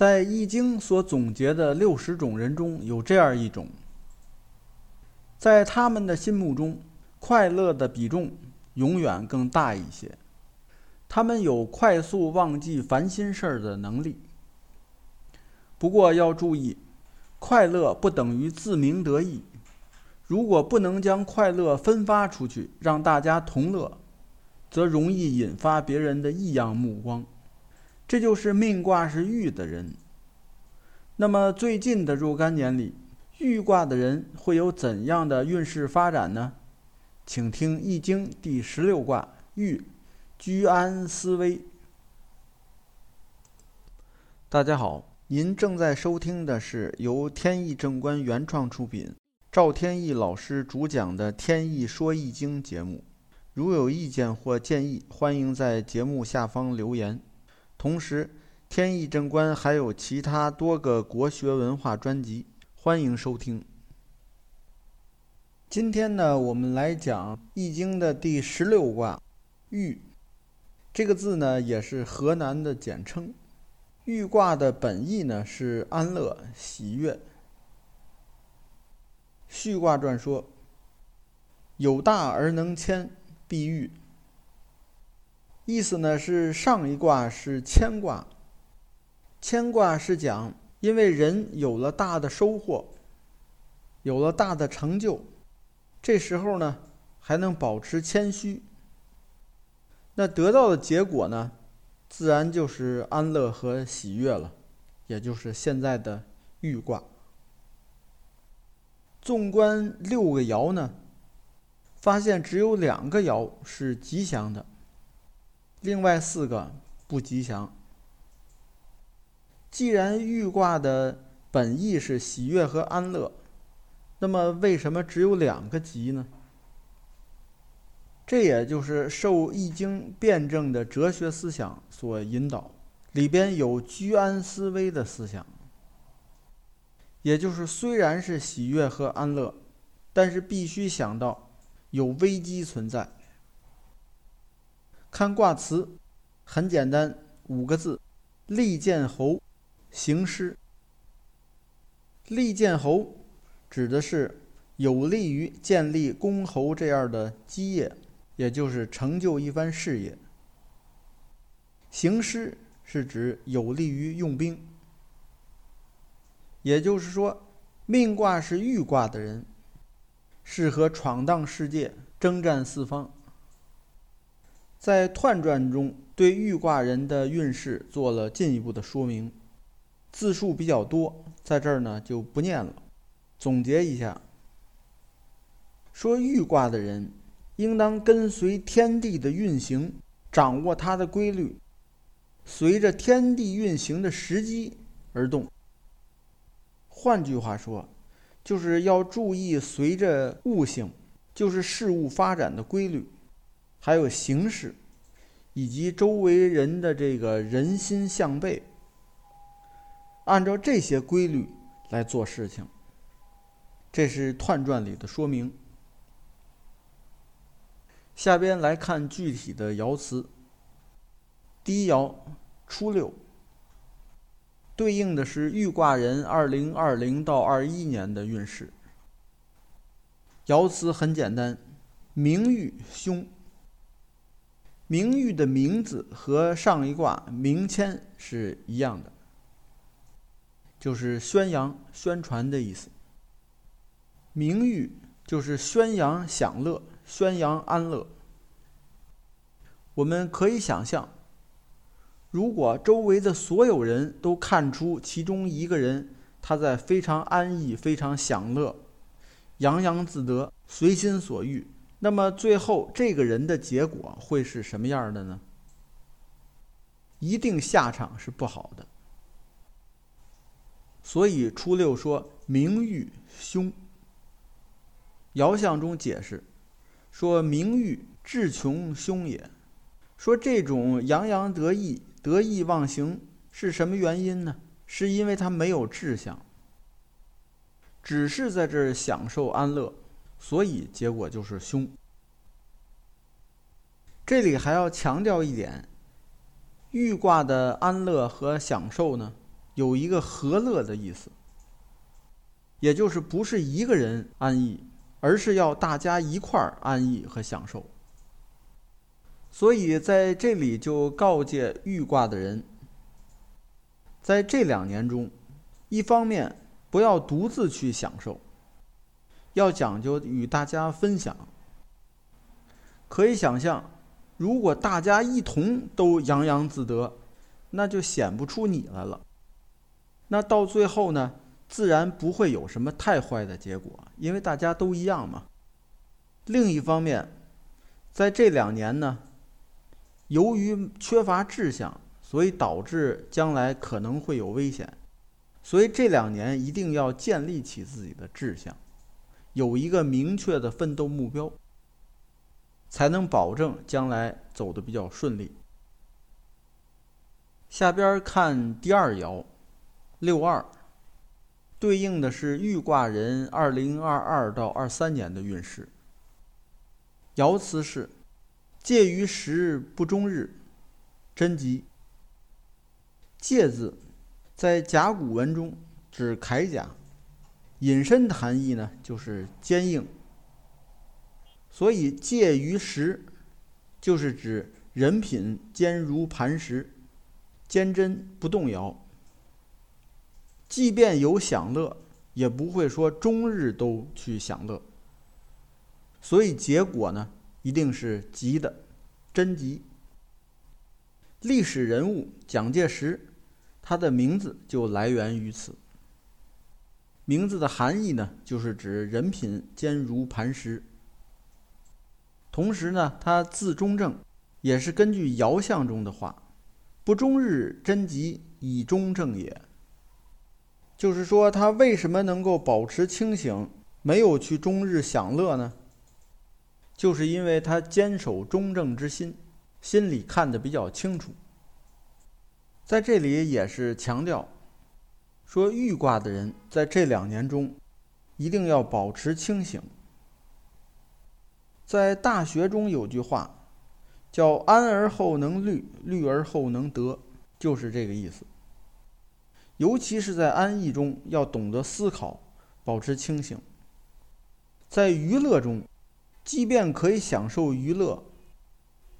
在《易经》所总结的六十种人中有这样一种，在他们的心目中，快乐的比重永远更大一些。他们有快速忘记烦心事儿的能力。不过要注意，快乐不等于自鸣得意。如果不能将快乐分发出去，让大家同乐，则容易引发别人的异样目光。这就是命卦是玉的人。那么最近的若干年里，玉卦的人会有怎样的运势发展呢？请听《易经》第十六卦玉，居安思危。大家好。您正在收听的是由天意正观原创出品，赵天意老师主讲的《天意说易经》节目。如有意见或建议，欢迎在节目下方留言。同时，天意正观还有其他多个国学文化专辑，欢迎收听。今天呢，我们来讲《易经》的第十六卦“玉”，这个字呢，也是河南的简称。玉卦的本意呢是安乐、喜悦。序卦传说：“有大而能谦，必玉。”意思呢是上一卦是谦卦，谦卦是讲因为人有了大的收获，有了大的成就，这时候呢还能保持谦虚，那得到的结果呢？自然就是安乐和喜悦了，也就是现在的玉卦。纵观六个爻呢，发现只有两个爻是吉祥的，另外四个不吉祥。既然玉卦的本意是喜悦和安乐，那么为什么只有两个吉呢？这也就是受《易经》辩证的哲学思想所引导，里边有居安思危的思想。也就是虽然是喜悦和安乐，但是必须想到有危机存在。看卦辞，很简单，五个字：利见侯，行师。利见侯指的是有利于建立公侯这样的基业。也就是成就一番事业。行师是指有利于用兵。也就是说，命卦是玉卦的人，适合闯荡世界、征战四方。在彖传中，对玉卦人的运势做了进一步的说明，字数比较多，在这儿呢就不念了。总结一下，说玉卦的人。应当跟随天地的运行，掌握它的规律，随着天地运行的时机而动。换句话说，就是要注意随着物性，就是事物发展的规律，还有形势，以及周围人的这个人心向背，按照这些规律来做事情。这是《彖传》里的说明。下边来看具体的爻辞。第一爻初六，对应的是玉卦人二零二零到二一年的运势。爻辞很简单，名誉凶。名誉的名字和上一卦名谦是一样的，就是宣扬、宣传的意思。名誉就是宣扬享乐。宣扬安乐。我们可以想象，如果周围的所有人都看出其中一个人他在非常安逸、非常享乐、洋洋自得、随心所欲，那么最后这个人的结果会是什么样的呢？一定下场是不好的。所以初六说名誉凶。爻象中解释。说名誉至穷凶也，说这种洋洋得意、得意忘形是什么原因呢？是因为他没有志向，只是在这儿享受安乐，所以结果就是凶。这里还要强调一点，玉卦的安乐和享受呢，有一个和乐的意思，也就是不是一个人安逸，而是要大家一块儿安逸和享受。所以在这里就告诫遇卦的人，在这两年中，一方面不要独自去享受，要讲究与大家分享。可以想象，如果大家一同都洋洋自得，那就显不出你来了。那到最后呢，自然不会有什么太坏的结果，因为大家都一样嘛。另一方面，在这两年呢。由于缺乏志向，所以导致将来可能会有危险，所以这两年一定要建立起自己的志向，有一个明确的奋斗目标，才能保证将来走得比较顺利。下边看第二爻，六二，对应的是豫卦人二零二二到二三年的运势。爻辞是。介于时不终日，真吉。介字在甲骨文中指铠甲，引申的含义呢就是坚硬。所以介于实就是指人品坚如磐石，坚贞不动摇。即便有享乐，也不会说终日都去享乐。所以结果呢？一定是吉的，真吉。历史人物蒋介石，他的名字就来源于此。名字的含义呢，就是指人品坚如磐石。同时呢，他字中正，也是根据爻象中的话：“不终日真吉，以中正也。”就是说，他为什么能够保持清醒，没有去终日享乐呢？就是因为他坚守中正之心，心里看得比较清楚。在这里也是强调，说豫卦的人在这两年中，一定要保持清醒。在大学中有句话，叫“安而后能虑，虑而后能得”，就是这个意思。尤其是在安逸中，要懂得思考，保持清醒。在娱乐中。即便可以享受娱乐，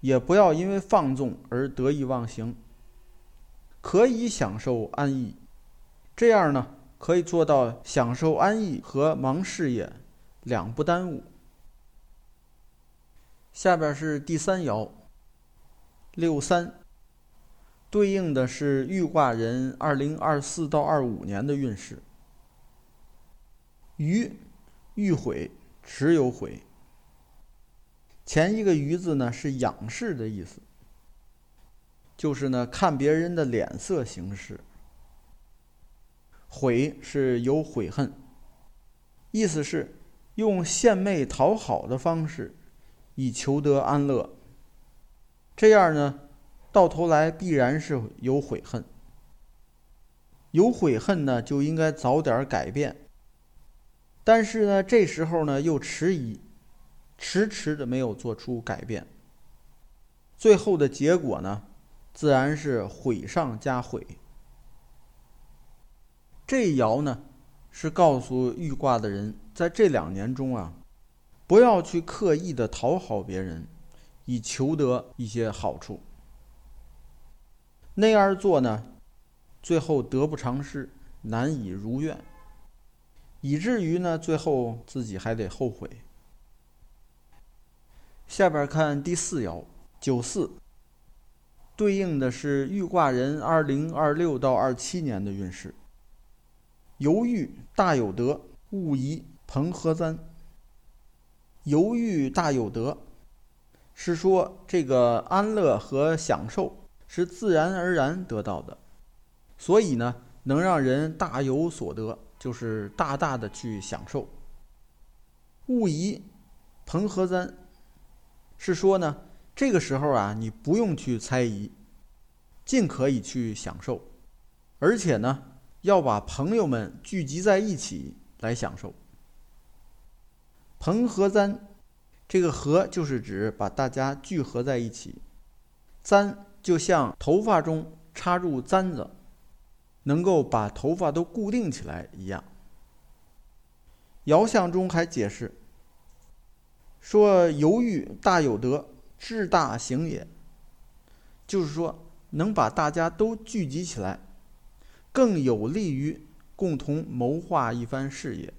也不要因为放纵而得意忘形。可以享受安逸，这样呢，可以做到享受安逸和忙事业两不耽误。下边是第三爻，六三，对应的是豫卦人二零二四到二五年的运势。鱼，欲毁，迟有悔。前一个“鱼”字呢，是仰视的意思，就是呢看别人的脸色行事。悔是有悔恨，意思是用献媚讨好的方式，以求得安乐。这样呢，到头来必然是有悔恨。有悔恨呢，就应该早点改变。但是呢，这时候呢又迟疑。迟迟的没有做出改变，最后的结果呢，自然是悔上加悔。这爻呢，是告诉遇卦的人，在这两年中啊，不要去刻意的讨好别人，以求得一些好处。那样做呢，最后得不偿失，难以如愿，以至于呢，最后自己还得后悔。下边看第四爻九四，对应的是遇卦人二零二六到二七年的运势。犹豫大有德，勿疑朋和簪。犹豫大有德，是说这个安乐和享受是自然而然得到的，所以呢，能让人大有所得，就是大大的去享受。勿疑朋和簪。是说呢，这个时候啊，你不用去猜疑，尽可以去享受，而且呢，要把朋友们聚集在一起来享受。朋和簪，这个“和”就是指把大家聚合在一起，簪就像头发中插入簪子，能够把头发都固定起来一样。爻象中还解释说：“犹豫大有德，志大行也。”就是说，能把大家都聚集起来，更有利于共同谋划一番事业。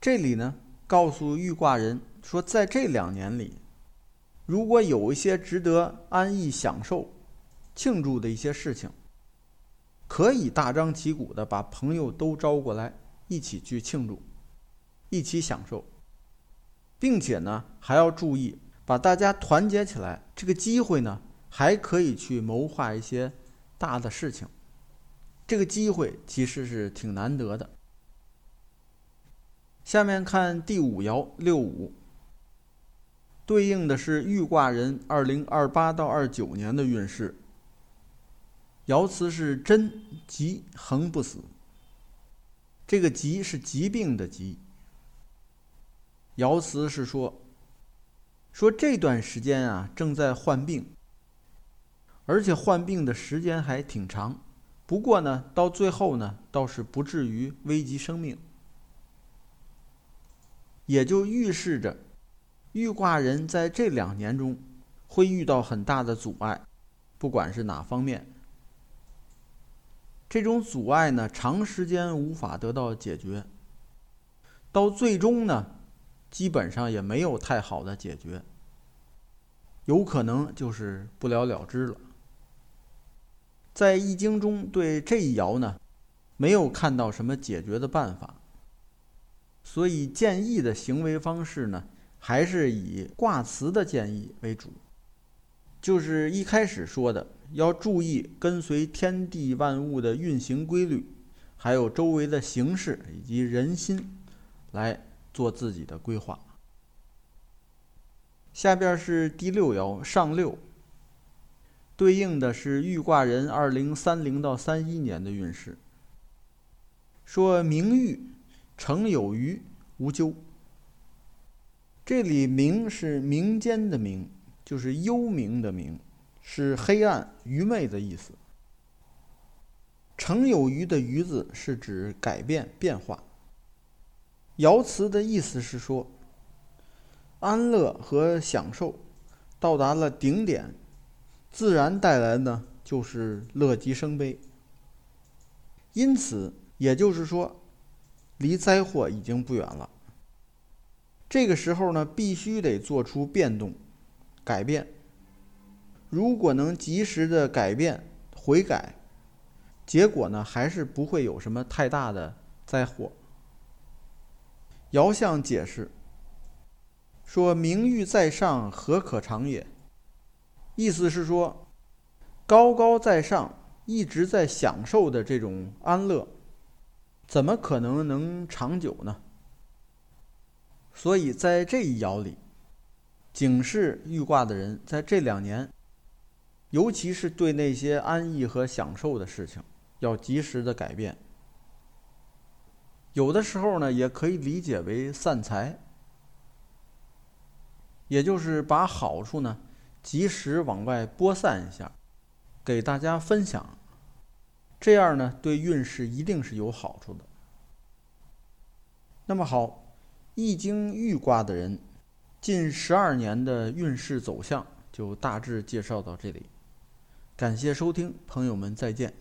这里呢，告诉豫卦人说，在这两年里，如果有一些值得安逸享受、庆祝的一些事情，可以大张旗鼓的把朋友都招过来，一起去庆祝，一起享受，并且呢，还要注意。把大家团结起来，这个机会呢，还可以去谋划一些大的事情。这个机会其实是挺难得的。下面看第五爻六五，对应的是豫卦人二零二八到二九年的运势。爻辞是贞吉恒不死。这个吉是疾病的疾。爻辞是说。说这段时间啊，正在患病，而且患病的时间还挺长。不过呢，到最后呢，倒是不至于危及生命，也就预示着，遇卦人在这两年中会遇到很大的阻碍，不管是哪方面。这种阻碍呢，长时间无法得到解决，到最终呢。基本上也没有太好的解决，有可能就是不了了之了。在《易经》中对这一爻呢，没有看到什么解决的办法，所以建议的行为方式呢，还是以卦辞的建议为主，就是一开始说的，要注意跟随天地万物的运行规律，还有周围的形势以及人心，来。做自己的规划。下边是第六爻上六，对应的是玉卦人二零三零到三一年的运势。说明誉，成有余，无咎。这里明是民间的明，就是幽冥的冥，是黑暗、愚昧的意思。成有余的余字是指改变、变化。爻辞的意思是说，安乐和享受到达了顶点，自然带来呢就是乐极生悲。因此，也就是说，离灾祸已经不远了。这个时候呢，必须得做出变动、改变。如果能及时的改变、悔改，结果呢还是不会有什么太大的灾祸。姚相解释说：“名誉在上，何可长也？”意思是说，高高在上、一直在享受的这种安乐，怎么可能能长久呢？所以在这一爻里，警示遇卦的人，在这两年，尤其是对那些安逸和享受的事情，要及时的改变。有的时候呢，也可以理解为散财，也就是把好处呢及时往外播散一下，给大家分享，这样呢对运势一定是有好处的。那么好，易经预卦的人近十二年的运势走向就大致介绍到这里，感谢收听，朋友们再见。